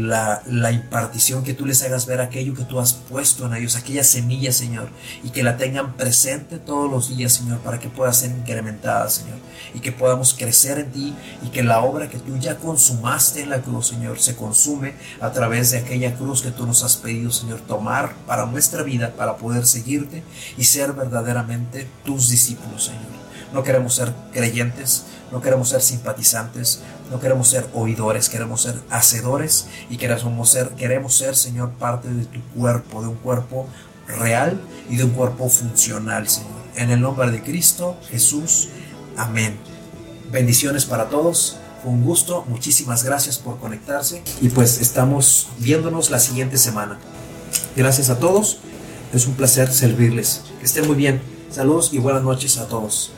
Speaker 1: la, la, impartición, que tú les hagas ver aquello que tú has puesto en ellos, aquella semilla, Señor, y que la tengan presente todos los días, Señor, para que pueda ser incrementada, Señor, y que podamos crecer en ti y que la obra que tú ya consumaste en la cruz, Señor, se consume a través de aquella cruz que tú nos has pedido, Señor, tomar para nuestra vida, para poder seguirte y ser verdaderamente tus discípulos, Señor. No queremos ser creyentes, no queremos ser simpatizantes, no queremos ser oidores, queremos ser hacedores y queremos ser, queremos ser, Señor, parte de tu cuerpo, de un cuerpo real y de un cuerpo funcional, Señor. En el nombre de Cristo Jesús. Amén. Bendiciones para todos. Fue un gusto. Muchísimas gracias por conectarse. Y pues estamos viéndonos la siguiente semana. Gracias a todos. Es un placer servirles. Que estén muy bien. Saludos y buenas noches a todos.